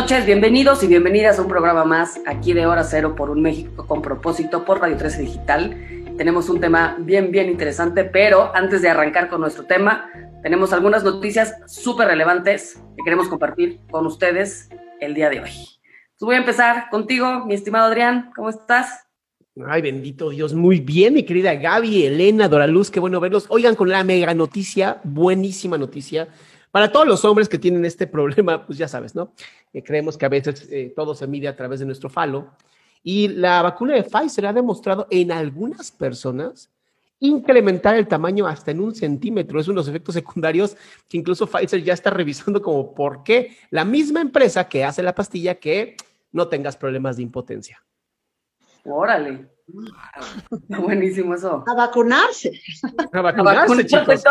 noches, bienvenidos y bienvenidas a un programa más aquí de Hora Cero por un México con propósito por Radio 13 Digital. Tenemos un tema bien, bien interesante, pero antes de arrancar con nuestro tema, tenemos algunas noticias súper relevantes que queremos compartir con ustedes el día de hoy. voy a empezar contigo, mi estimado Adrián, ¿cómo estás? Ay, bendito Dios, muy bien, mi querida Gaby, Elena, Dora Luz, qué bueno verlos. Oigan, con la mega noticia, buenísima noticia para todos los hombres que tienen este problema, pues ya sabes, ¿no? Eh, creemos que a veces eh, todo se mide a través de nuestro falo. Y la vacuna de Pfizer ha demostrado en algunas personas incrementar el tamaño hasta en un centímetro. Es uno de los efectos secundarios que incluso Pfizer ya está revisando como por qué la misma empresa que hace la pastilla que no tengas problemas de impotencia. Órale. Buenísimo eso. A vacunarse. A vacunarse, chicos.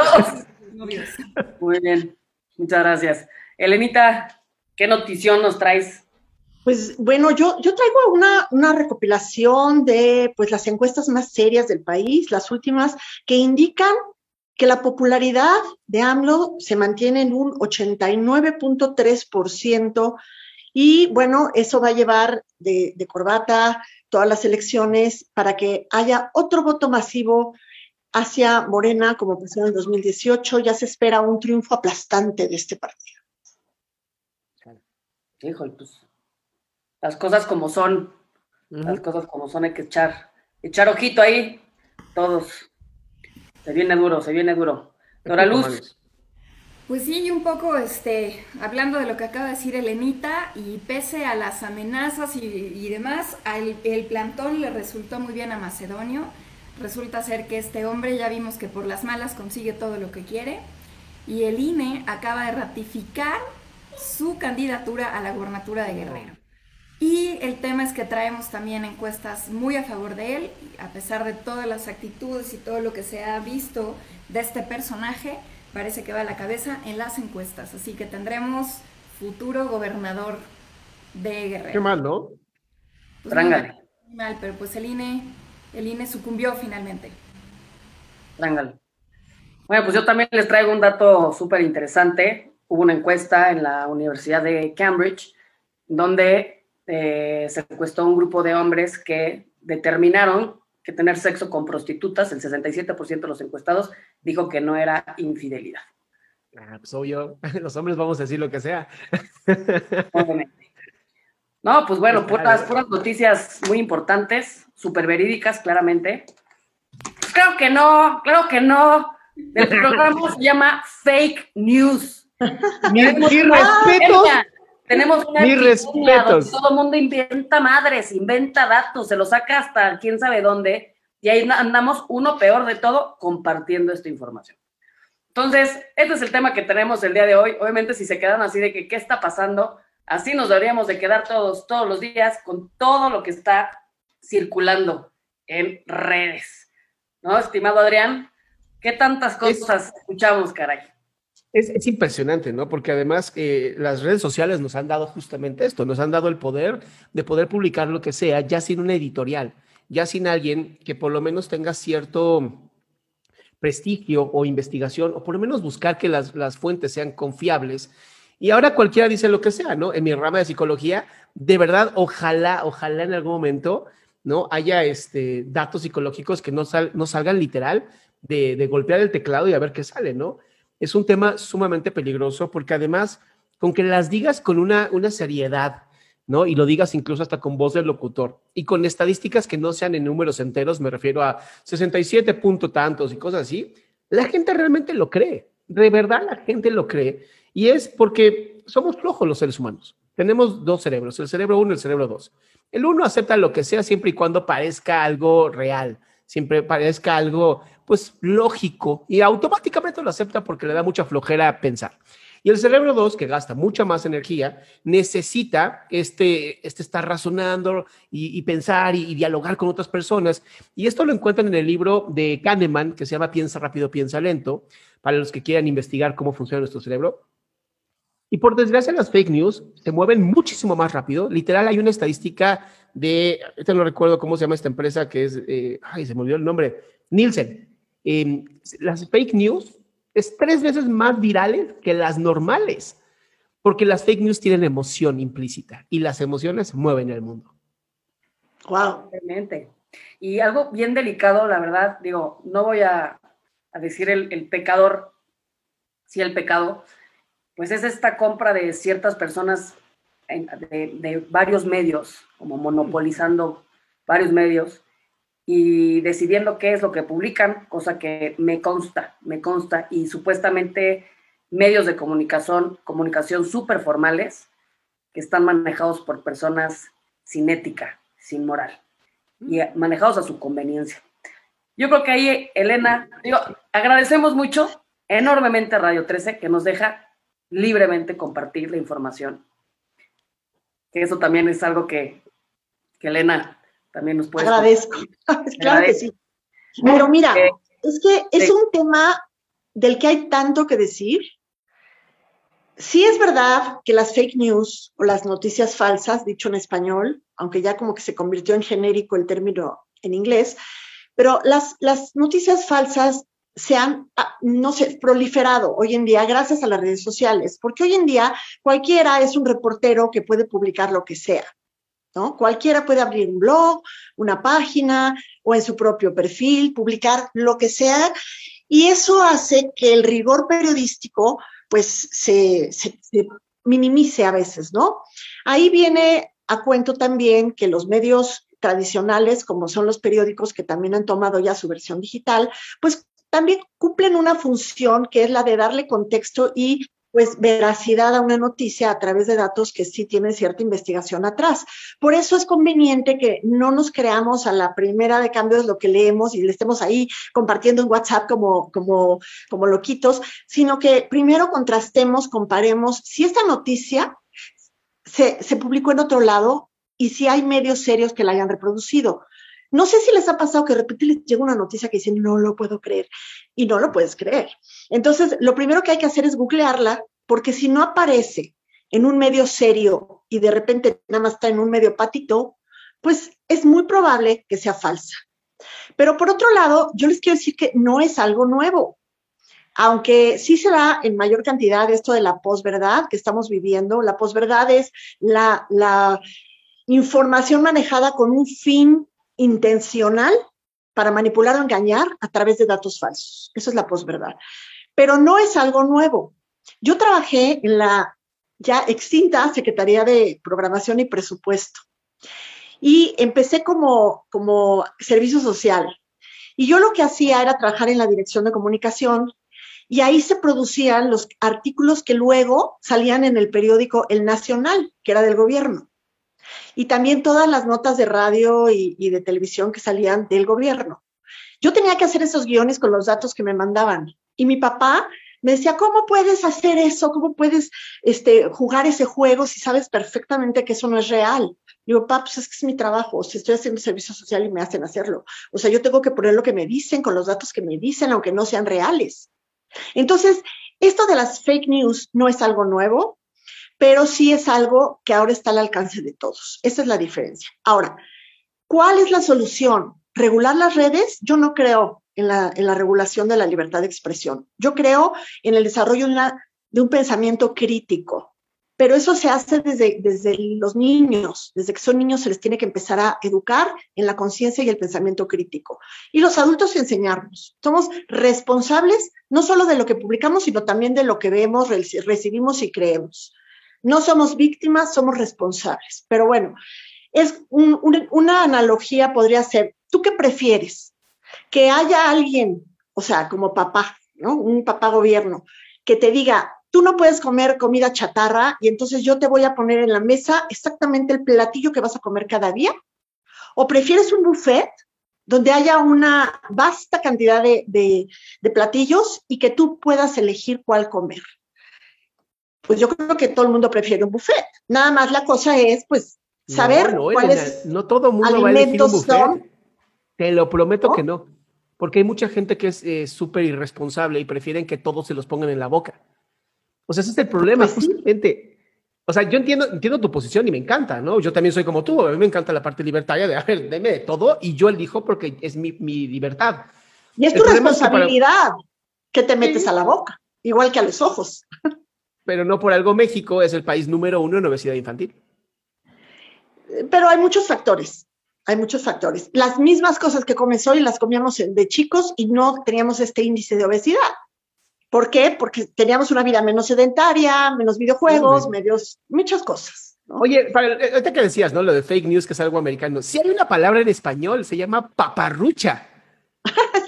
Muy bien. Muchas gracias. Elenita, ¿qué notición nos traes? Pues bueno, yo, yo traigo una, una, recopilación de pues, las encuestas más serias del país, las últimas, que indican que la popularidad de AMLO se mantiene en un 89.3% y bueno, eso va a llevar de, de corbata todas las elecciones para que haya otro voto masivo hacia Morena, como pasó en el 2018, ya se espera un triunfo aplastante de este partido. Híjole, pues las cosas como son, las cosas como son, hay que echar, echar ojito ahí, todos. Se viene duro, se viene duro. Dora Luz. Pues sí, y un poco este, hablando de lo que acaba de decir Elenita, y pese a las amenazas y, demás, el plantón le resultó muy bien a Macedonio Resulta ser que este hombre ya vimos que por las malas consigue todo lo que quiere y el INE acaba de ratificar su candidatura a la gubernatura de Guerrero. Y el tema es que traemos también encuestas muy a favor de él, a pesar de todas las actitudes y todo lo que se ha visto de este personaje, parece que va a la cabeza en las encuestas. Así que tendremos futuro gobernador de Guerrero. Qué mal, ¿no? Pues mal, pero pues el INE el INE sucumbió finalmente. Bueno, pues yo también les traigo un dato súper interesante. Hubo una encuesta en la Universidad de Cambridge donde eh, se encuestó un grupo de hombres que determinaron que tener sexo con prostitutas, el 67% de los encuestados dijo que no era infidelidad. Ah, pues obvio, los hombres vamos a decir lo que sea. No, pues bueno, puras, puras noticias muy importantes, súper verídicas, claramente. Claro que no, claro que no. El programa se llama Fake News. Mi, respeto. Tenemos una Mis respetos. todo el mundo inventa madres, inventa datos, se los saca hasta quién sabe dónde, y ahí andamos uno peor de todo compartiendo esta información. Entonces, este es el tema que tenemos el día de hoy. Obviamente, si se quedan así de que qué está pasando, Así nos deberíamos de quedar todos, todos los días con todo lo que está circulando en redes. ¿No, estimado Adrián? ¿Qué tantas cosas escuchamos, caray? Es, impresionante, ¿no? Porque además eh, las redes sociales nos han dado justamente esto, nos han dado el poder de poder publicar lo que sea, ya sin una editorial, ya sin alguien que por lo menos tenga cierto prestigio o investigación, o por lo menos buscar que las, las fuentes sean confiables y ahora cualquiera dice lo que sea, ¿no? En mi rama de psicología, de verdad, ojalá, ojalá en algún momento, ¿no? Haya este, datos psicológicos que no, no salgan literal de, de, golpear el teclado y a ver qué sale, ¿no? Es un tema sumamente peligroso porque además, con que las digas con una, una seriedad, ¿no? Y lo digas incluso hasta con voz del locutor y con estadísticas que no sean en números enteros, me refiero a 67 punto tantos y cosas así, la gente realmente lo cree, de verdad la gente lo cree y es porque somos flojos los seres humanos. Tenemos dos cerebros, el cerebro uno y el cerebro dos. El uno acepta lo que sea siempre y cuando parezca algo real, siempre parezca algo pues lógico y automáticamente lo acepta porque le da mucha flojera pensar. Y el cerebro 2, que gasta mucha más energía, necesita este, este estar razonando y, pensar y, y, dialogar con otras personas. Y esto lo encuentran en el libro de Kahneman, que se llama Piensa rápido, piensa lento, para los que quieran investigar cómo funciona nuestro cerebro. Y por desgracia las fake news se mueven muchísimo más rápido. Literal hay una estadística de, ahorita no recuerdo cómo se llama esta empresa que es, eh, ay, se me olvidó el nombre, Nielsen. Em, las fake news es tres veces más virales que las normales. porque las fake news tienen emoción implícita y las emociones mueven el mundo. Wow. Realmente. Y algo bien delicado, la verdad, digo, no voy a, decir el, pecador, si el pecado, pues es esta compra de ciertas personas de, de, varios medios, como monopolizando varios medios y decidiendo qué es lo que publican, cosa que me consta, me consta, y supuestamente medios de comunicación, comunicación súper formales, que están manejados por personas sin ética, sin moral, y manejados a su conveniencia. Yo creo que ahí, Elena, digo, agradecemos mucho enormemente a Radio 13 que nos deja libremente compartir la información. Que eso también es algo que, que Elena también nos puede. Agradezco. claro que sí. Pero mira, es que es un tema del que hay tanto que decir. Sí es verdad que las fake news o las noticias falsas, dicho en español, aunque ya como que se convirtió en genérico el término en inglés, pero las, las noticias falsas se han, ah, no sé, proliferado hoy en día gracias a las redes sociales, porque hoy en día cualquiera es un reportero que puede publicar lo que sea. ¿No? Cualquiera puede abrir un blog, una página o en su propio perfil, publicar lo que sea, y eso hace que el rigor periodístico pues se, se, se minimice a veces, ¿no? Ahí viene a cuento también que los medios tradicionales, como son los periódicos que también han tomado ya su versión digital, pues también cumplen una función que es la de darle contexto y pues veracidad a una noticia a través de datos que sí tienen cierta investigación atrás. Por eso es conveniente que no nos creamos a la primera de cambios lo que leemos y le estemos ahí compartiendo en WhatsApp como, como, como loquitos, sino que primero contrastemos, comparemos si esta noticia se, se publicó en otro lado y si hay medios serios que la hayan reproducido. No sé si les ha pasado que de repente les llega una noticia que dicen, no lo puedo creer, y no lo puedes creer. Entonces, lo primero que hay que hacer es googlearla, porque si no aparece en un medio serio y de repente nada más está en un medio patito, pues es muy probable que sea falsa. Pero por otro lado, yo les quiero decir que no es algo nuevo. Aunque sí se da en mayor cantidad esto de la posverdad que estamos viviendo, la posverdad es la, la información manejada con un fin intencional para manipular o engañar a través de datos falsos. Eso es la posverdad. Pero no es algo nuevo. Yo trabajé en la ya extinta Secretaría de Programación y Presupuesto y empecé como, como servicio social. Y yo lo que hacía era trabajar en la dirección de comunicación y ahí se producían los artículos que luego salían en el periódico El Nacional, que era del gobierno y también todas las notas de radio y, de televisión que salían del gobierno. Yo tenía que hacer esos guiones con los datos que me mandaban y mi papá me decía, ¿cómo puedes hacer eso? ¿Cómo puedes este, jugar ese juego si sabes perfectamente que eso no es real? Digo, papá, pues es que es mi trabajo, si estoy haciendo servicio social y me hacen hacerlo. O sea, yo tengo que poner lo que me dicen con los datos que me dicen, aunque no sean reales. Entonces, esto de las fake news no es algo nuevo, pero sí es algo que ahora está al alcance de todos. Esa es la diferencia. Ahora, ¿cuál es la solución? ¿Regular las redes? Yo no creo en la, regulación de la libertad de expresión. Yo creo en el desarrollo de, un pensamiento crítico, pero eso se hace desde, desde los niños, desde que son niños se les tiene que empezar a educar en la conciencia y el pensamiento crítico. Y los adultos enseñarnos. Somos responsables no solo de lo que publicamos, sino también de lo que vemos, recibimos y creemos. No somos víctimas, somos responsables. Pero bueno, es una analogía podría ser, ¿tú qué prefieres? Que haya alguien, o sea, como papá, ¿no? Un papá gobierno, que te diga, tú no puedes comer comida chatarra y entonces yo te voy a poner en la mesa exactamente el platillo que vas a comer cada día. ¿O prefieres un buffet donde haya una vasta cantidad de, de platillos y que tú puedas elegir cuál comer? Pues yo creo que todo el mundo prefiere un buffet. Nada más la cosa es, pues, saber no, no, cuáles no todo el mundo va a elegir un buffet. Te lo prometo que no. Porque hay mucha gente que es eh, súper irresponsable y prefieren que todos se los pongan en la boca. O sea, ese es el problema, pues justamente. O sea, yo entiendo, entiendo tu posición y me encanta, ¿no? Yo también soy como tú, a mí me encanta la parte libertaria de, a ver, deme de todo y yo elijo porque es mi, mi libertad. Y es tu responsabilidad que, te metes a la boca, igual que a los ojos. pero no por algo México es el país número uno en obesidad infantil. Pero hay muchos factores, hay muchos factores. Las mismas cosas que comes hoy las comíamos de chicos y no teníamos este índice de obesidad. ¿Por qué? Porque teníamos una vida menos sedentaria, menos videojuegos, medios, muchas cosas. Oye, para, ahorita que decías, ¿no? Lo de fake news, que es algo americano. Si hay una palabra en español, se llama paparrucha.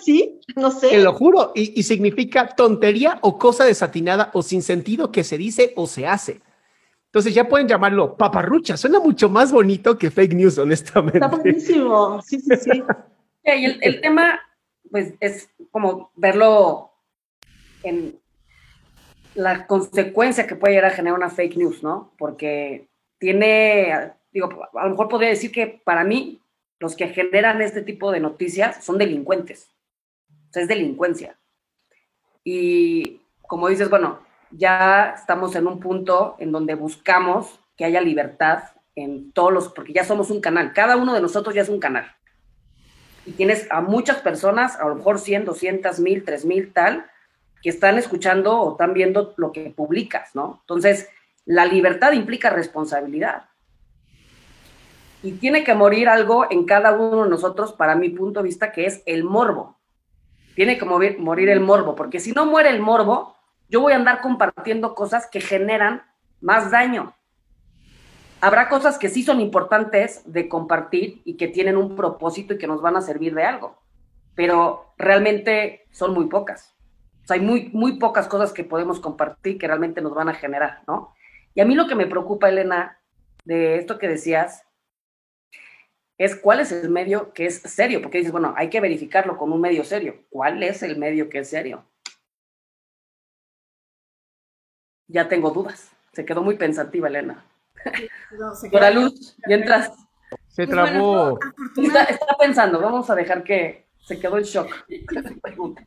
Sí, no sé. Te lo juro, y, y, significa tontería o cosa desatinada o sin sentido que se dice o se hace. Entonces ya pueden llamarlo paparrucha. Suena mucho más bonito que fake news, honestamente. Está buenísimo. Sí, sí, sí. y el, el tema, pues, es como verlo en la consecuencia que puede llegar a generar una fake news, ¿no? Porque tiene, digo, a lo mejor podría decir que para mí los que generan este tipo de noticias son delincuentes. Es delincuencia. Y como dices, bueno, ya estamos en un punto en donde buscamos que haya libertad en todos los, porque ya somos un canal, cada uno de nosotros ya es un canal. Y tienes a muchas personas, a lo mejor 100, 200, 1000, 3000, tal, que están escuchando o están viendo lo que publicas, ¿no? Entonces, la libertad implica responsabilidad. Y tiene que morir algo en cada uno de nosotros, para mi punto de vista, que es el morbo. Tiene que morir, el morbo, porque si no muere el morbo, yo voy a andar compartiendo cosas que generan más daño. Habrá cosas que sí son importantes de compartir y que tienen un propósito y que nos van a servir de algo, pero realmente son muy pocas. O sea, hay muy pocas cosas que podemos compartir que realmente nos van a generar, ¿no? Y a mí lo que me preocupa, Elena, de esto que decías, es cuál es el medio que es serio, porque dices, bueno, hay que verificarlo con un medio serio. ¿Cuál es el medio que es serio? Ya tengo dudas. Se quedó muy pensativa, Elena. No, Por luz, mientras... Se trabó. está, está, pensando, vamos a dejar que se quedó en shock.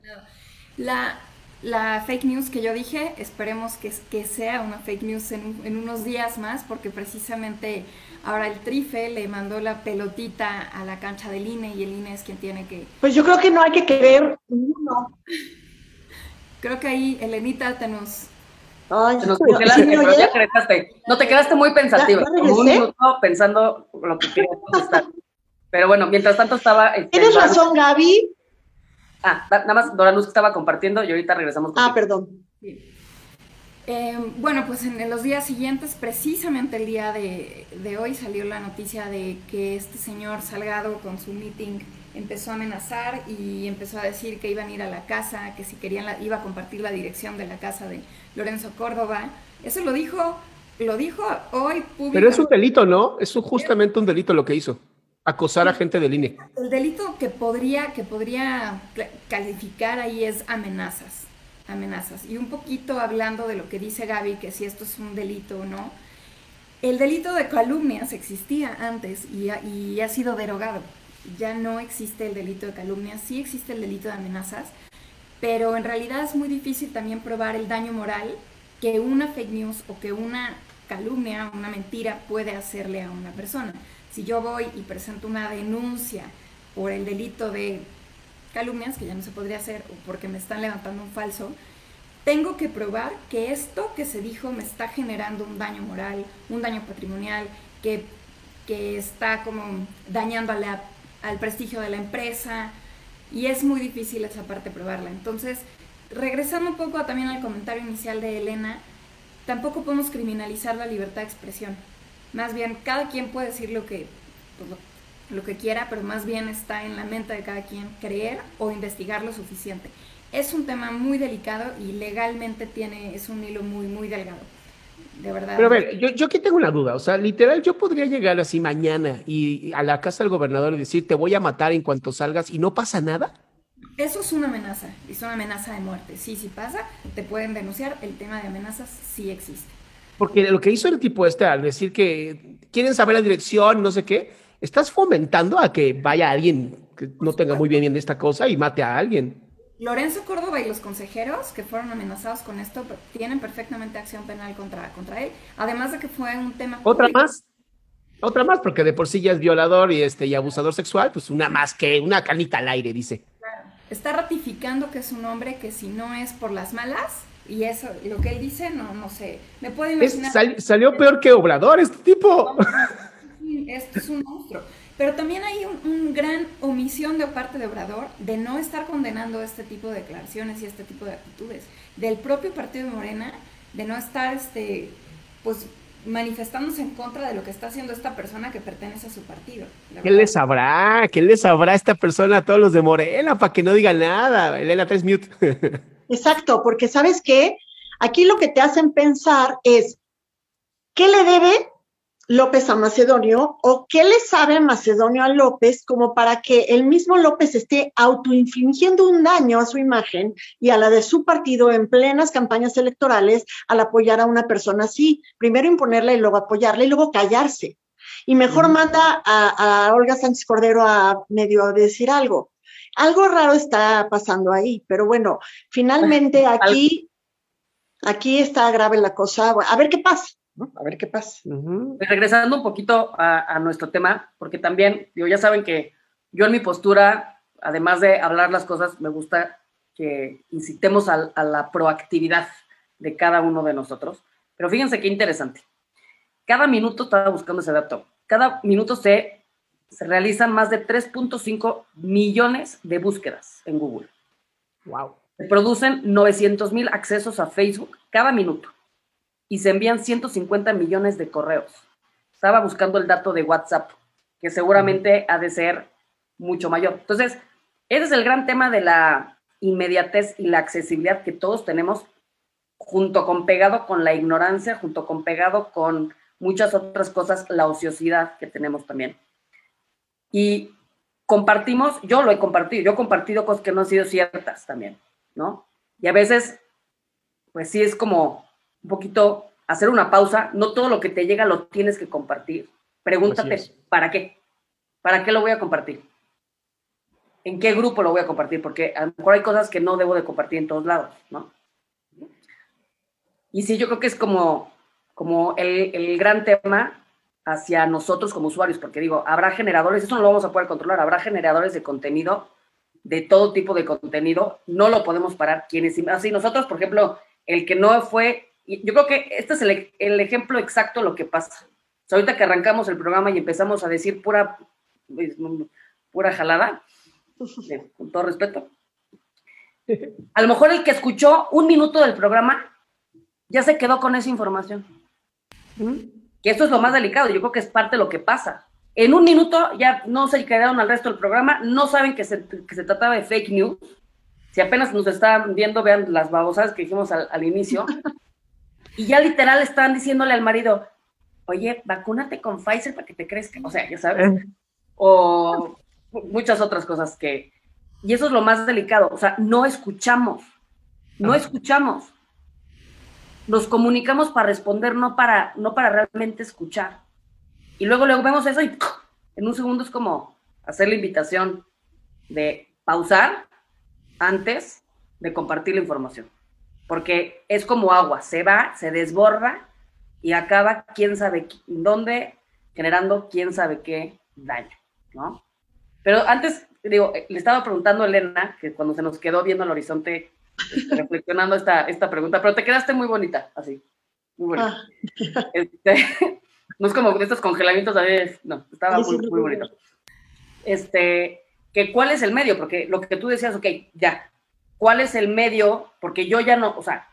La, la fake news que yo dije, esperemos que, que sea una fake news en, en, unos días más, porque precisamente ahora el Trife le mandó la pelotita a la cancha del INE y el INE es quien tiene que... Pues yo creo que no hay que creer uno. Creo que ahí, Elenita, te nos... Ay, te nos congelaste, sí, pero ya creaste. No, te quedaste muy pensativa, como un minuto pensando lo que querías contestar. Pero bueno, mientras tanto estaba... Este, Tienes razón, Gaby, Ah, nada más Dora Luz estaba compartiendo y ahorita regresamos. Contigo. Ah, perdón. Sí. Eh, bueno, pues en, los días siguientes, precisamente el día de, de, hoy, salió la noticia de que este señor Salgado con su meeting empezó a amenazar y empezó a decir que iban a ir a la casa, que si querían la, iba a compartir la dirección de la casa de Lorenzo Córdoba. Eso lo dijo, lo dijo hoy públicamente. Pero es un delito, ¿no? Es justamente un delito lo que hizo acosar a gente del INE. El delito que podría, que podría calificar ahí es amenazas, amenazas. Y un poquito hablando de lo que dice Gaby, que si esto es un delito o no, el delito de calumnias existía antes y ha, y ha sido derogado. Ya no existe el delito de calumnias, sí existe el delito de amenazas, pero en realidad es muy difícil también probar el daño moral que una fake news o que una calumnia, una mentira puede hacerle a una persona si yo voy y presento una denuncia por el delito de calumnias, que ya no se podría hacer, o porque me están levantando un falso, tengo que probar que esto que se dijo me está generando un daño moral, un daño patrimonial, que, que está como dañando al prestigio de la empresa, y es muy difícil esa parte probarla. Entonces, regresando un poco también al comentario inicial de Elena, tampoco podemos criminalizar la libertad de expresión. Más bien, cada quien puede decir lo que, pues, lo, que quiera, pero más bien está en la mente de cada quien creer o investigar lo suficiente. Es un tema muy delicado y legalmente tiene, es un hilo muy, muy delgado. De verdad. Pero a ver, yo, yo aquí tengo una duda. O sea, literal, yo podría llegar así mañana y a la casa del gobernador y decir, te voy a matar en cuanto salgas y no pasa nada. Eso es una amenaza, es una amenaza de muerte. Sí, sí pasa, te pueden denunciar. El tema de amenazas sí existe. Porque lo que hizo el tipo este al decir que quieren saber la dirección, no sé qué, estás fomentando a que vaya alguien que no tenga muy bien esta cosa y mate a alguien. Lorenzo Córdoba y los consejeros que fueron amenazados con esto tienen perfectamente acción penal contra, contra él, además de que fue un tema... Otra más, otra más, porque de por sí ya es violador y, este, y abusador sexual, pues una más que una canita al aire, dice. Está ratificando que es un hombre que si no es por las malas, Y eso, lo que él dice, no, no sé. Me puedo imaginar. salió peor que Obrador, este tipo. Esto es un monstruo. Pero también hay un, gran omisión de parte de Obrador de no estar condenando este tipo de declaraciones y este tipo de actitudes. Del propio partido de Morena, de no estar, este, pues, manifestándose en contra de lo que está haciendo esta persona que pertenece a su partido. ¿Qué le sabrá? ¿Qué le sabrá esta persona a todos los de Morena para que no diga nada? Elena, tres mute. Exacto, porque ¿sabes qué? Aquí lo que te hacen pensar es, ¿qué le debe López a Macedonio o qué le sabe Macedonio a López como para que el mismo López esté autoinfligiendo un daño a su imagen y a la de su partido en plenas campañas electorales al apoyar a una persona así? Primero imponerle y luego apoyarle y luego callarse. Y mejor manda a, Olga Sánchez Cordero a medio decir algo. Algo raro está pasando ahí, pero bueno, finalmente aquí, aquí está grave la cosa. A ver qué pasa. A ver qué pasa. Pues regresando un poquito a, nuestro tema, porque también, digo, ya saben que yo en mi postura, además de hablar las cosas, me gusta que incitemos a, la proactividad de cada uno de nosotros. Pero fíjense qué interesante. Cada minuto, estaba buscando ese dato, cada minuto se, se realizan más de 3.5 millones de búsquedas en Google. Wow. Se producen 900 mil accesos a Facebook cada minuto y se envían 150 millones de correos. Estaba buscando el dato de WhatsApp, que seguramente ha de ser mucho mayor. Entonces, ese es el gran tema de la inmediatez y la accesibilidad que todos tenemos, junto con pegado con la ignorancia, junto con pegado con muchas otras cosas, la ociosidad que tenemos también. Y compartimos, yo lo he compartido, yo he compartido cosas que no han sido ciertas también, ¿no? Y a veces, pues sí es como, un poquito hacer una pausa. No todo lo que te llega lo tienes que compartir. Pregúntate, ¿para qué? ¿Para qué lo voy a compartir? ¿En qué grupo lo voy a compartir? Porque a lo mejor hay cosas que no debo de compartir en todos lados, ¿no? Y sí, yo creo que es como, como el, el gran tema hacia nosotros como usuarios, porque digo, habrá generadores, eso no lo vamos a poder controlar, habrá generadores de contenido, de todo tipo de contenido, no lo podemos parar. Quienes, así nosotros, por ejemplo, el que no fue yo creo que este es el, ejemplo exacto de lo que pasa. ahorita que arrancamos el programa y empezamos a decir pura, pues, pura jalada, con todo respeto. A lo mejor el que escuchó un minuto del programa ya se quedó con esa información. Que esto es lo más delicado, yo creo que es parte de lo que pasa. En un minuto ya no se quedaron al resto del programa, no saben que se, trataba de fake news. Si apenas nos están viendo, vean las babosadas que dijimos al, al inicio. Y ya literal estaban diciéndole al marido, oye, vacúnate con Pfizer para que te crezca. O sea, ya sabes. Eh. O muchas otras cosas que... Y eso es lo más delicado. O sea, no escuchamos. No escuchamos. Nos comunicamos para responder, no para, no para realmente escuchar. Y luego, luego vemos eso y en un segundo es como hacer la invitación de pausar antes de compartir la información porque es como agua, se va, se desborda y acaba quién sabe dónde, generando quién sabe qué daño, ¿no? Pero antes, digo, le estaba preguntando a Elena, que cuando se nos quedó viendo el horizonte, reflexionando esta, esta pregunta, pero te quedaste muy bonita, así, muy bonita. Ah. Este, no es como estos congelamientos, no, estaba muy, muy bonito. Este, que cuál es el medio, porque lo que tú decías, ok, ya, cuál es el medio, porque yo ya no, o sea,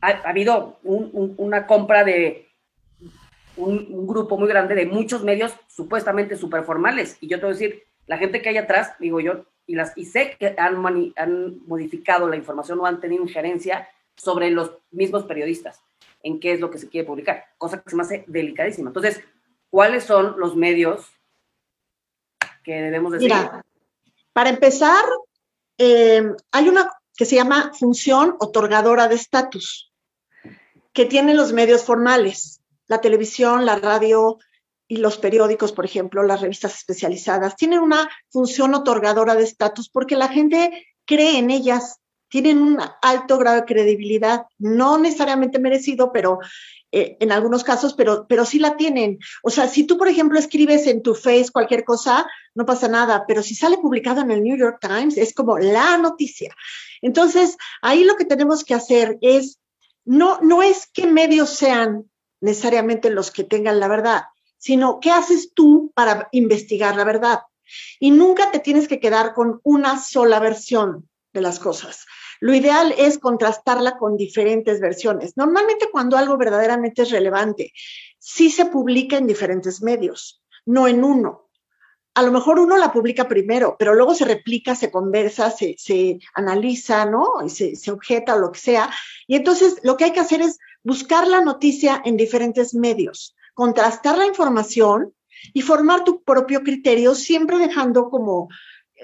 ha, habido una compra de un, grupo muy grande de muchos medios supuestamente súper formales. Y yo te voy a decir, la gente que hay atrás, digo yo, y, las, y sé que han, han modificado la información o han tenido injerencia sobre los mismos periodistas en qué es lo que se quiere publicar, cosa que se me hace delicadísima. Entonces, ¿cuáles son los medios que debemos decir? Mira, para empezar, eh, hay una que se llama función otorgadora de estatus, que tienen los medios formales, la televisión, la radio y los periódicos, por ejemplo, las revistas especializadas, tienen una función otorgadora de estatus porque la gente cree en ellas, tienen un alto grado de credibilidad, no necesariamente merecido, pero eh, en algunos casos, pero, pero sí la tienen. O sea, si tú, por ejemplo, escribes en tu face cualquier cosa, no pasa nada, pero si sale publicado en el New York Times, es como la noticia. Entonces, ahí lo que tenemos que hacer es no, no es que medios sean necesariamente los que tengan la verdad, sino qué haces tú para investigar la verdad. Y nunca te tienes que quedar con una sola versión de las cosas. Lo ideal es contrastarla con diferentes versiones. Normalmente cuando algo verdaderamente es relevante, sí se publica en diferentes medios, no en uno. A lo mejor uno la publica primero, pero luego se replica, se conversa, se, analiza, ¿no? Y se, se objeta o lo que sea. Y entonces lo que hay que hacer es buscar la noticia en diferentes medios, contrastar la información y formar tu propio criterio, siempre dejando como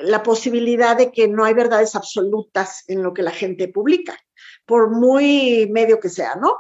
la posibilidad de que no hay verdades absolutas en lo que la gente publica, por muy medio que sea, ¿no?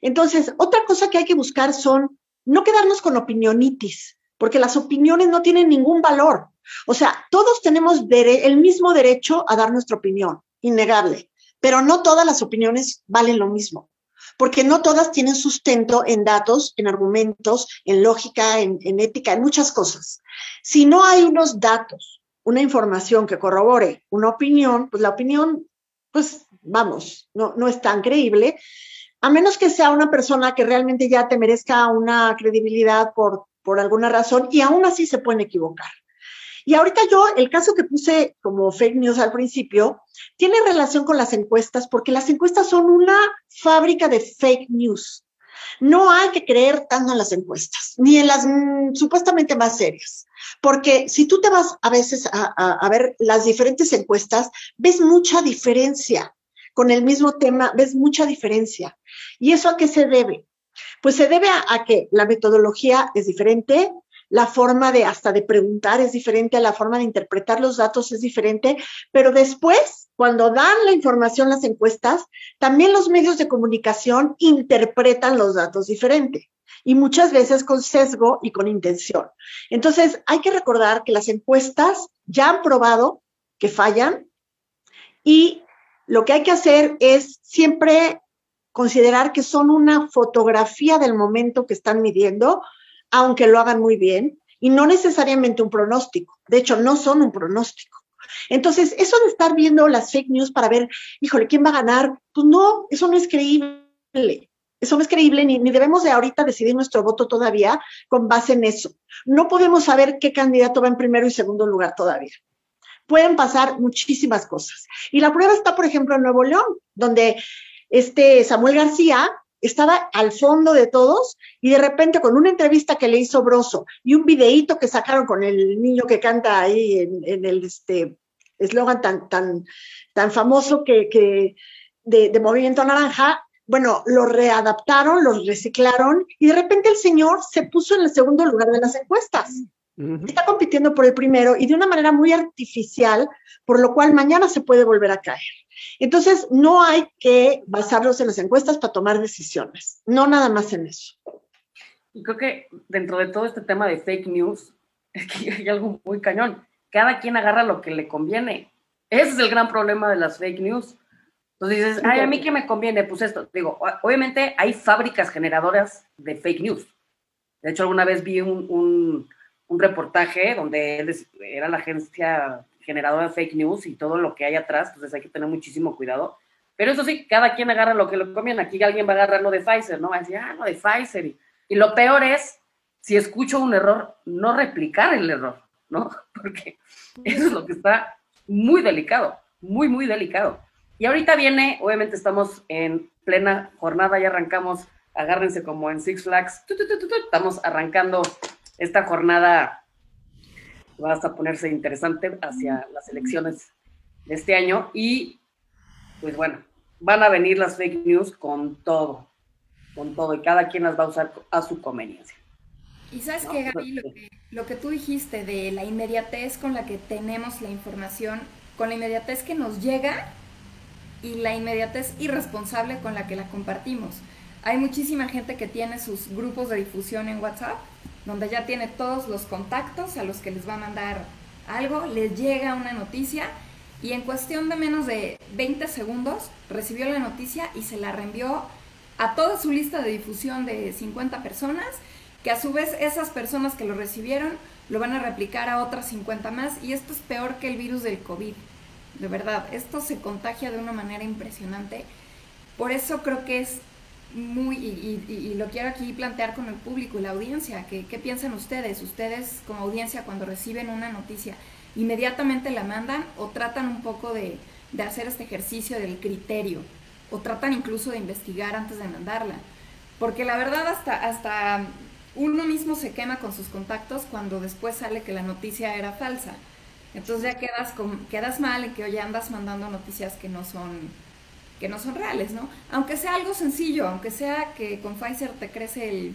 Entonces, otra cosa que hay que buscar son no quedarnos con opinionitis, porque las opiniones no tienen ningún valor. O sea, todos tenemos el mismo derecho a dar nuestra opinión, innegable, pero no todas las opiniones valen lo mismo porque no todas tienen sustento en datos, en argumentos, en lógica, en, ética, en muchas cosas. Si no hay unos datos, una información que corrobore una opinión, pues la opinión, pues vamos, no, no es tan creíble, a menos que sea una persona que realmente ya te merezca una credibilidad por, por alguna razón y aún así se pueden equivocar. Y ahorita yo, el caso que puse como fake news al principio, tiene relación con las encuestas, porque las encuestas son una fábrica de fake news. No hay que creer tanto en las encuestas, ni en las mm, supuestamente más serias, porque si tú te vas a veces a, a ver las diferentes encuestas, ves mucha diferencia con el mismo tema, ves mucha diferencia. ¿Y eso a qué se debe? Pues se debe a, a, que la metodología es diferente, la forma de hasta de preguntar es diferente, la forma de interpretar los datos es diferente, pero después, cuando dan la información las encuestas, también los medios de comunicación interpretan los datos diferente y muchas veces con sesgo y con intención. Entonces, hay que recordar que las encuestas ya han probado que fallan y lo que hay que hacer es siempre considerar que son una fotografía del momento que están midiendo, aunque lo hagan muy bien, y no necesariamente un pronóstico. De hecho, no son un pronóstico. Entonces, eso de estar viendo las fake news para ver, híjole, ¿quién va a ganar? Pues no, eso no es creíble. Eso no es creíble, ni, ni, debemos de ahorita decidir nuestro voto todavía con base en eso. No podemos saber qué candidato va en primero y segundo lugar todavía. Pueden pasar muchísimas cosas. Y la prueba está, por ejemplo, en Nuevo León, donde este Samuel García estaba al fondo de todos y de repente con una entrevista que le hizo Broso y un videíto que sacaron con el niño que canta ahí en, el este eslogan tan, tan, tan famoso que, de, Movimiento Naranja, bueno, lo readaptaron, lo reciclaron y de repente el señor se puso en el segundo lugar de las encuestas. Está compitiendo por el primero y de una manera muy artificial, por lo cual mañana se puede volver a caer. Entonces, no hay que basarlos en las encuestas para tomar decisiones, no nada más en eso. Y creo que dentro de todo este tema de fake news, hay algo muy cañón. Cada quien agarra lo que le conviene. Ese es el gran problema de las fake news. Entonces dices, ay, a mí qué me conviene, pues esto. Digo, obviamente hay fábricas generadoras de fake news. De hecho, alguna vez vi un, un reportaje donde era la agencia generador de fake news y todo lo que hay atrás, entonces hay que tener muchísimo cuidado. Pero eso sí, cada quien agarra lo que le conviene. Aquí alguien va a agarrar lo de Pfizer, ¿no? Va a decir, ah, lo de Pfizer. Y, y lo peor es, si escucho un error, no replicar el error, ¿no? Porque eso es lo que está muy delicado, muy, muy delicado. Y ahorita viene, obviamente estamos en plena jornada, ya arrancamos, agárrense como en Six Flags, estamos arrancando esta jornada va a ponerse interesante hacia las elecciones de este año y pues bueno, van a venir las fake news con todo, con todo y cada quien las va a usar a su conveniencia. Y sabes que Gaby, lo que, lo que tú dijiste de la inmediatez con la que tenemos la información, con la inmediatez que nos llega y la inmediatez irresponsable con la que la compartimos. Hay muchísima gente que tiene sus grupos de difusión en WhatsApp donde ya tiene todos los contactos a los que les va a mandar algo, les llega una noticia y en cuestión de menos de 20 segundos recibió la noticia y se la reenvió a toda su lista de difusión de 50 personas, que a su vez esas personas que lo recibieron lo van a replicar a otras 50 más y esto es peor que el virus del COVID. De verdad, esto se contagia de una manera impresionante Por eso creo que es muy, y, lo quiero aquí plantear con el público y la audiencia, que, ¿qué piensan ustedes? Ustedes como audiencia cuando reciben una noticia, ¿inmediatamente la mandan o tratan un poco de, de hacer este ejercicio del criterio? ¿O tratan incluso de investigar antes de mandarla? Porque la verdad hasta, hasta uno mismo se quema con sus contactos cuando después sale que la noticia era falsa. Entonces ya quedas, con, quedas mal en que hoy andas mandando noticias que no son que no son reales, ¿no? Aunque sea algo sencillo, aunque sea que con Pfizer te crece el,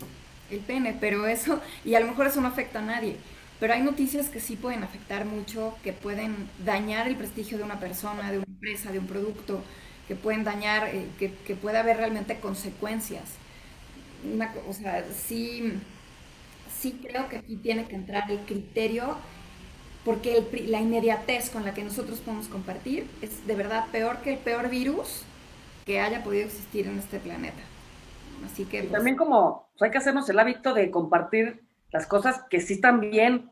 el pene, pero eso, y a lo mejor eso no afecta a nadie, pero hay noticias que sí pueden afectar mucho, que pueden dañar el prestigio de una persona, de una empresa, de un producto, que pueden dañar, eh, que, que, puede haber realmente consecuencias. Una, o sea, sí, sí creo que aquí tiene que entrar el criterio porque la inmediatez con la que nosotros podemos compartir es de verdad peor que el peor virus que haya podido existir en este planeta. Así que... Pues, también como hay que hacernos el hábito de compartir las cosas que sí están bien.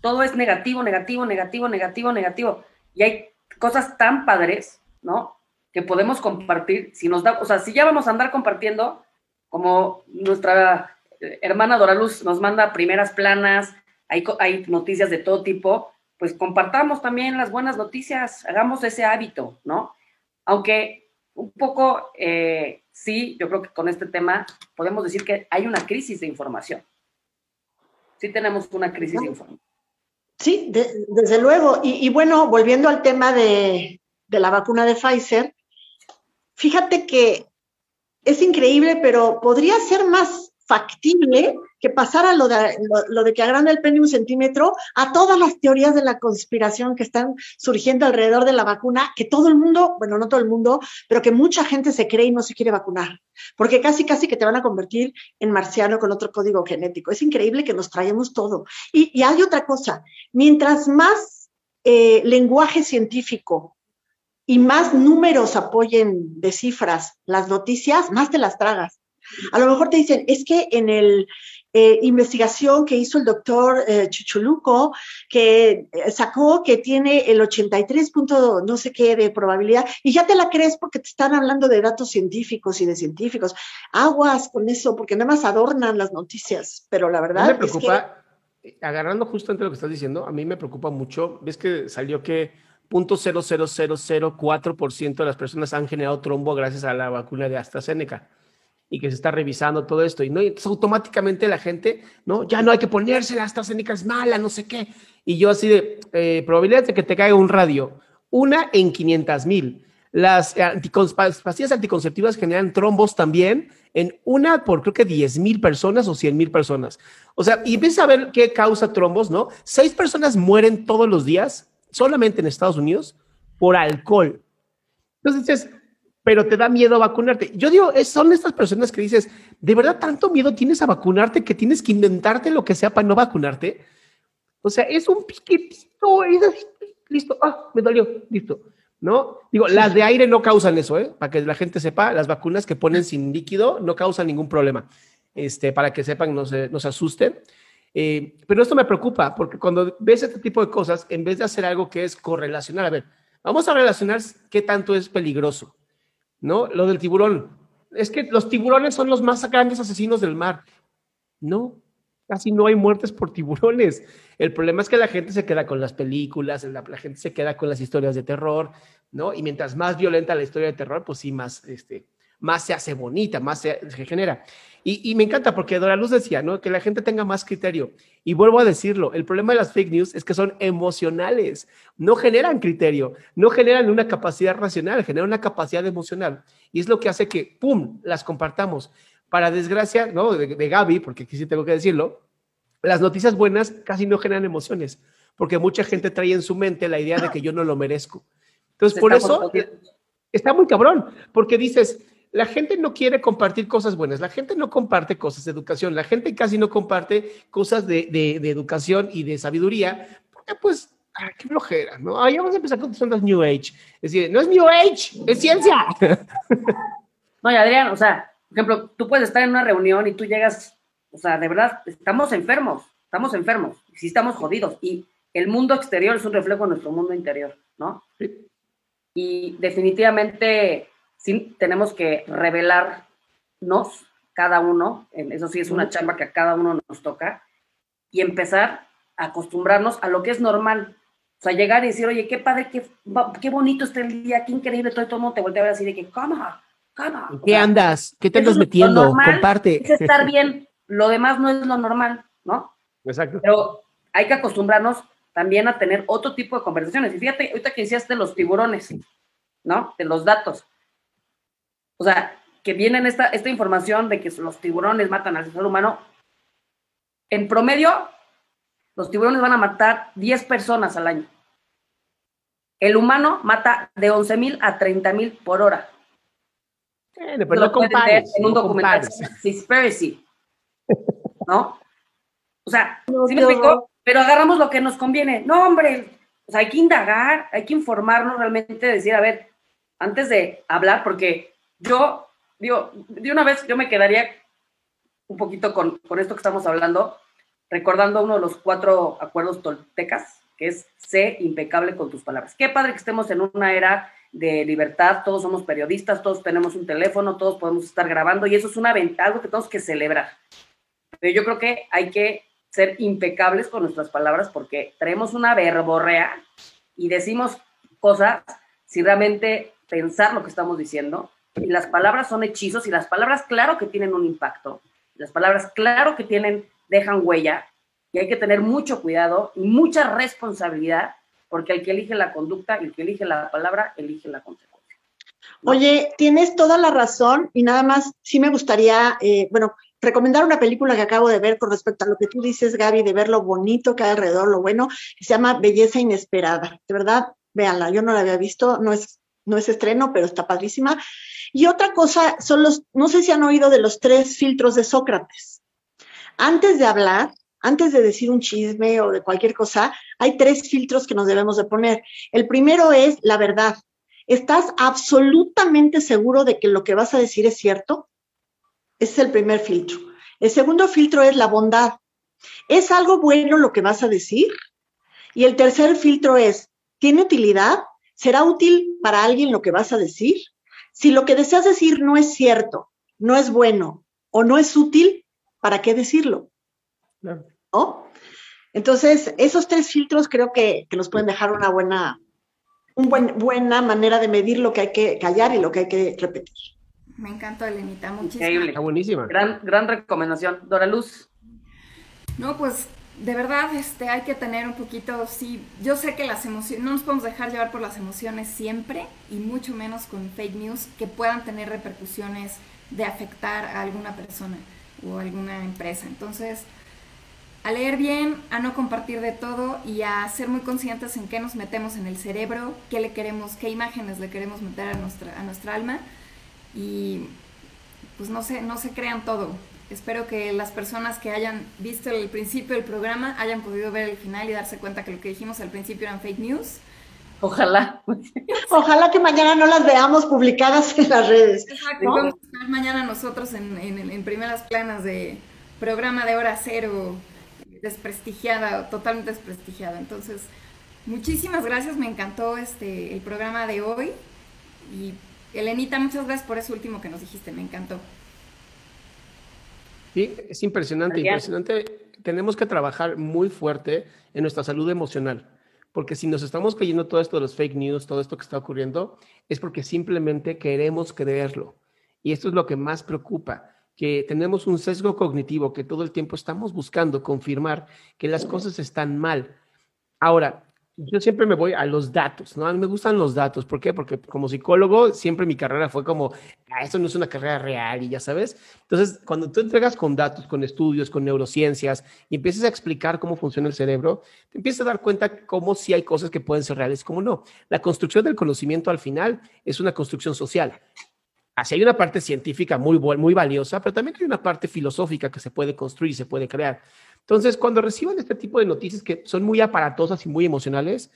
Todo es negativo, negativo, negativo, negativo, negativo. Y hay cosas tan padres, ¿no? Que podemos compartir. Si nos da, o sea, si ya vamos a andar compartiendo, como nuestra hermana Doraluz nos manda primeras planas, hay, hay noticias de todo tipo, pues compartamos también las buenas noticias, hagamos ese hábito, ¿no? Aunque un poco, eh, sí, yo creo que con este tema podemos decir que hay una crisis de información. Sí tenemos una crisis de información. Sí, desde luego. Y, bueno, volviendo al tema de, de la vacuna de Pfizer, fíjate que es increíble, pero podría ser más factible que pasara lo de, lo, de que agranda el pene un centímetro a todas las teorías de la conspiración que están surgiendo alrededor de la vacuna, que todo el mundo, bueno, no todo el mundo, pero que mucha gente se cree y no se quiere vacunar, porque casi, casi que te van a convertir en marciano con otro código genético. Es increíble que nos traemos todo. Y, hay otra cosa, mientras más eh, lenguaje científico y más números apoyen de cifras las noticias, más te las tragas. A lo mejor te dicen, es que en el eh, investigación que hizo el doctor eh, Chuchuluco, que eh, sacó que tiene el 83 punto no sé qué de probabilidad, y ya te la crees porque te están hablando de datos científicos y de científicos. Aguas con eso, porque nada más adornan las noticias, pero la verdad me preocupa, es que... agarrando justo entre lo que estás diciendo, a mí me preocupa mucho, ves que salió que 0.00004% de las personas han generado trombo gracias a la vacuna de AstraZeneca y que se está revisando todo esto. Y no, entonces automáticamente la gente, ¿no? Ya no hay que ponerse, la AstraZeneca es mala, no sé qué. Y yo así de, eh, probabilidad de que te caiga un radio, una en 500 mil. Las pastillas anticonceptivas generan trombos también en una por creo que 10 mil personas o 100 mil personas. O sea, y ves a ver qué causa trombos, ¿no? Seis personas mueren todos los días, solamente en Estados Unidos, por alcohol. Entonces pero te da miedo vacunarte. Yo digo, son estas personas que dices, ¿de verdad tanto miedo tienes a vacunarte que tienes que inventarte lo que sea para no vacunarte? O sea, es un piquetito, es así, listo, ah, me dolió, listo. ¿No? Digo, las de aire no causan eso, ¿eh? Para que la gente sepa, las vacunas que ponen sin líquido no causan ningún problema. Este, para que sepan, no se, no se asusten. Eh, pero esto me preocupa, porque cuando ves este tipo de cosas, en vez de hacer algo que es correlacionar, a ver, vamos a relacionar qué tanto es peligroso. ¿No? Lo del tiburón. Es que los tiburones son los más grandes asesinos del mar. No, casi no hay muertes por tiburones. El problema es que la gente se queda con las películas, la, gente se queda con las historias de terror, ¿no? Y mientras más violenta la historia de terror, pues sí, más, este, más se hace bonita, más se, genera. Y, me encanta porque Dora Luz decía, ¿no? Que la gente tenga más criterio. Y vuelvo a decirlo, el problema de las fake news es que son emocionales, no generan criterio, no generan una capacidad racional, generan una capacidad emocional. Y es lo que hace que, ¡pum!, las compartamos. Para desgracia, ¿no? De, de Gaby, porque aquí sí tengo que decirlo, las noticias buenas casi no generan emociones, porque mucha gente trae en su mente la idea de que yo no lo merezco. Entonces, por eso está muy cabrón, porque dices, la gente no quiere compartir cosas buenas, la gente no comparte cosas de educación, la gente casi no comparte cosas de, educación y de sabiduría, porque pues, ah, qué flojera, ¿no? Ahí vamos a empezar con las New Age. Es decir, no es New Age, es ciencia. No, y Adrián, o sea, por ejemplo, tú puedes estar en una reunión y tú llegas, o sea, de verdad, estamos enfermos, estamos enfermos, sí estamos jodidos, y el mundo exterior es un reflejo de nuestro mundo interior, ¿no? Sí. Y definitivamente sí tenemos que revelarnos cada uno, eso sí es una chamba que a cada uno nos toca, y empezar a acostumbrarnos a lo que es normal. O sea, llegar y decir, oye, qué padre, qué, qué bonito está el día, qué increíble, todo, todo el mundo te voltea a ver así de que, ¿cómo? ¿Cómo? ¿Qué andas? ¿Qué te andas metiendo? Comparte. Es estar bien, lo demás no es lo normal, ¿no? Exacto. Pero hay que acostumbrarnos también a tener otro tipo de conversaciones. Y fíjate, ahorita que decías de los tiburones, ¿no? De los datos. O sea, que vienen esta, esta información de que los tiburones matan al ser humano. En promedio, los tiburones van a matar 10 personas al año. El humano mata de 11 mil a 30 mil por hora. pero no compares, en un documental. Conspiracy. ¿No? O sea, ¿sí me explico? Pero agarramos lo que nos conviene. No, hombre, o sea, hay que indagar, hay que informarnos realmente, decir, a ver, antes de hablar, porque yo, digo, de una vez yo me quedaría un poquito con, con esto que estamos hablando, recordando uno de los cuatro acuerdos toltecas, que es sé impecable con tus palabras. Qué padre que estemos en una era de libertad, todos somos periodistas, todos tenemos un teléfono, todos podemos estar grabando y eso es una ventaja, algo que tenemos que celebrar. Pero yo creo que hay que ser impecables con nuestras palabras porque traemos una verborrea y decimos cosas sin realmente pensar lo que estamos diciendo. Y las palabras son hechizos y las palabras claro que tienen un impacto. Las palabras claro que tienen, dejan huella y hay que tener mucho cuidado y mucha responsabilidad porque el que elige la conducta el que elige la palabra elige la consecuencia. Oye, tienes toda la razón y nada más sí me gustaría, eh, bueno, recomendar una película que acabo de ver con respecto a lo que tú dices, Gaby, de ver lo bonito que hay alrededor, lo bueno, que se llama Belleza Inesperada. De verdad, véanla, yo no la había visto, no es, no es estreno, pero está padrísima. Y otra cosa son los, no sé si han oído de los tres filtros de Sócrates. Antes de hablar, antes de decir un chisme o de cualquier cosa, hay tres filtros que nos debemos de poner. El primero es la verdad. ¿Estás absolutamente seguro de que lo que vas a decir es cierto? Ese es el primer filtro. El segundo filtro es la bondad. ¿Es algo bueno lo que vas a decir? Y el tercer filtro es, ¿tiene utilidad? ¿Será útil para alguien lo que vas a decir? Si lo que deseas decir no es cierto, no es bueno o no es útil, ¿para qué decirlo? ¿No? Entonces, esos tres filtros creo que, que nos pueden dejar una buena, un buen, buena manera de medir lo que hay que callar y lo que hay que repetir. Me encantó, Elenita, muchísimo. Increíble. Está buenísima. Gran, gran recomendación. Dora Luz. No, pues de verdad este, hay que tener un poquito, sí, yo sé que las emociones, no nos podemos dejar llevar por las emociones siempre y mucho menos con fake news que puedan tener repercusiones de afectar a alguna persona o alguna empresa. Entonces, a leer bien, a no compartir de todo y a ser muy conscientes en qué nos metemos en el cerebro, qué le queremos, qué imágenes le queremos meter a nuestra, a nuestra alma y pues no se, no se crean todo. Espero que las personas que hayan visto el principio del programa hayan podido ver el final y darse cuenta que lo que dijimos al principio eran fake news. Ojalá. Ojalá que mañana no las veamos publicadas en las redes. Exacto, vamos a estar mañana nosotros en, en, primeras planas de programa de hora cero, desprestigiada, totalmente desprestigiada. Entonces, muchísimas gracias, me encantó este el programa de hoy y Elenita, muchas gracias por eso último que nos dijiste, me encantó. Sí, es impresionante, impresionante. Tenemos que trabajar muy fuerte en nuestra salud emocional, porque si nos estamos creyendo todo esto de los fake news, todo esto que está ocurriendo, es porque simplemente queremos creerlo. Y esto es lo que más preocupa, que tenemos un sesgo cognitivo, que todo el tiempo estamos buscando confirmar que las cosas están mal. Ahora, yo siempre me voy a los datos, ¿no? Me gustan los datos. ¿Por qué? Porque como psicólogo siempre mi carrera fue como, ah, eso no es una carrera real y ya sabes. Entonces, cuando tú entregas con datos, con estudios, con neurociencias y empiezas a explicar cómo funciona el cerebro, te empiezas a dar cuenta cómo sí hay cosas que pueden ser reales, cómo no. La construcción del conocimiento al final es una construcción social. Así hay una parte científica muy, muy valiosa, pero también hay una parte filosófica que se puede construir, se puede crear. Entonces, cuando reciban este tipo de noticias que son muy aparatosas y muy emocionales,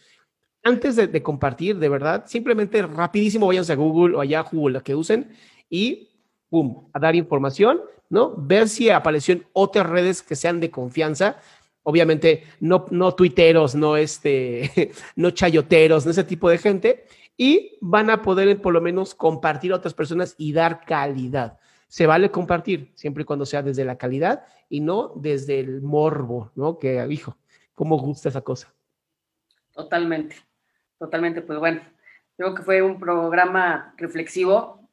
antes de, compartir, de verdad, simplemente rapidísimo váyanse a Google o a Yahoo la que usen y ¡pum! a dar información, ¿no? Ver si apareció en otras redes que sean de confianza. Obviamente, no, no tuiteros, no, este, no chayoteros, no ese tipo de gente. Y van a poder por lo menos compartir a otras personas y dar calidad. Se vale compartir siempre y cuando sea desde la calidad y no desde el morbo, ¿no? Que, hijo, ¿cómo gusta esa cosa? Totalmente, totalmente. Pues bueno, creo que fue un programa reflexivo,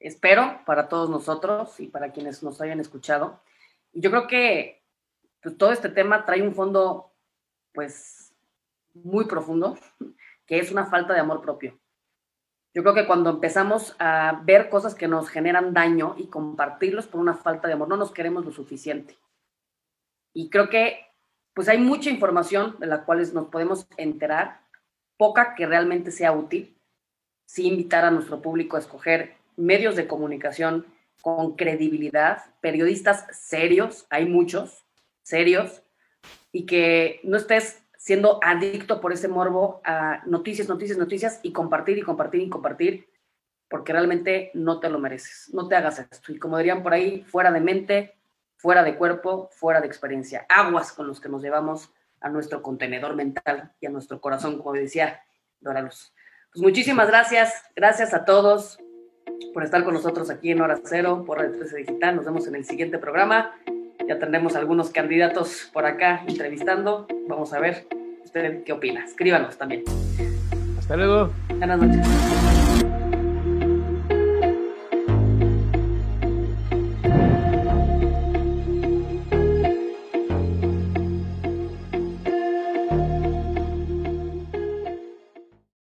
espero, para todos nosotros y para quienes nos hayan escuchado. Y yo creo que pues, todo este tema trae un fondo, pues, muy profundo, que es una falta de amor propio. Yo creo que cuando empezamos a ver cosas que nos generan daño y compartirlos por una falta de amor, no nos queremos lo suficiente. Y creo que pues hay mucha información de la cual nos podemos enterar, poca que realmente sea útil. Sí invitar a nuestro público a escoger medios de comunicación con credibilidad, periodistas serios, hay muchos, serios, y que no estés siendo adicto por ese morbo a noticias, noticias, noticias y compartir y compartir y compartir, porque realmente no te lo mereces. No te hagas esto. Y como dirían por ahí, fuera de mente, fuera de cuerpo, fuera de experiencia. Aguas con los que nos llevamos a nuestro contenedor mental y a nuestro corazón, como decía Dora Luz. Pues muchísimas gracias, gracias a todos por estar con nosotros aquí en Hora Cero, por Red 13 Digital. Nos vemos en el siguiente programa. Ya tendremos algunos candidatos por acá entrevistando. Vamos a ver usted qué opina. Escríbanos también. Hasta luego. Buenas noches.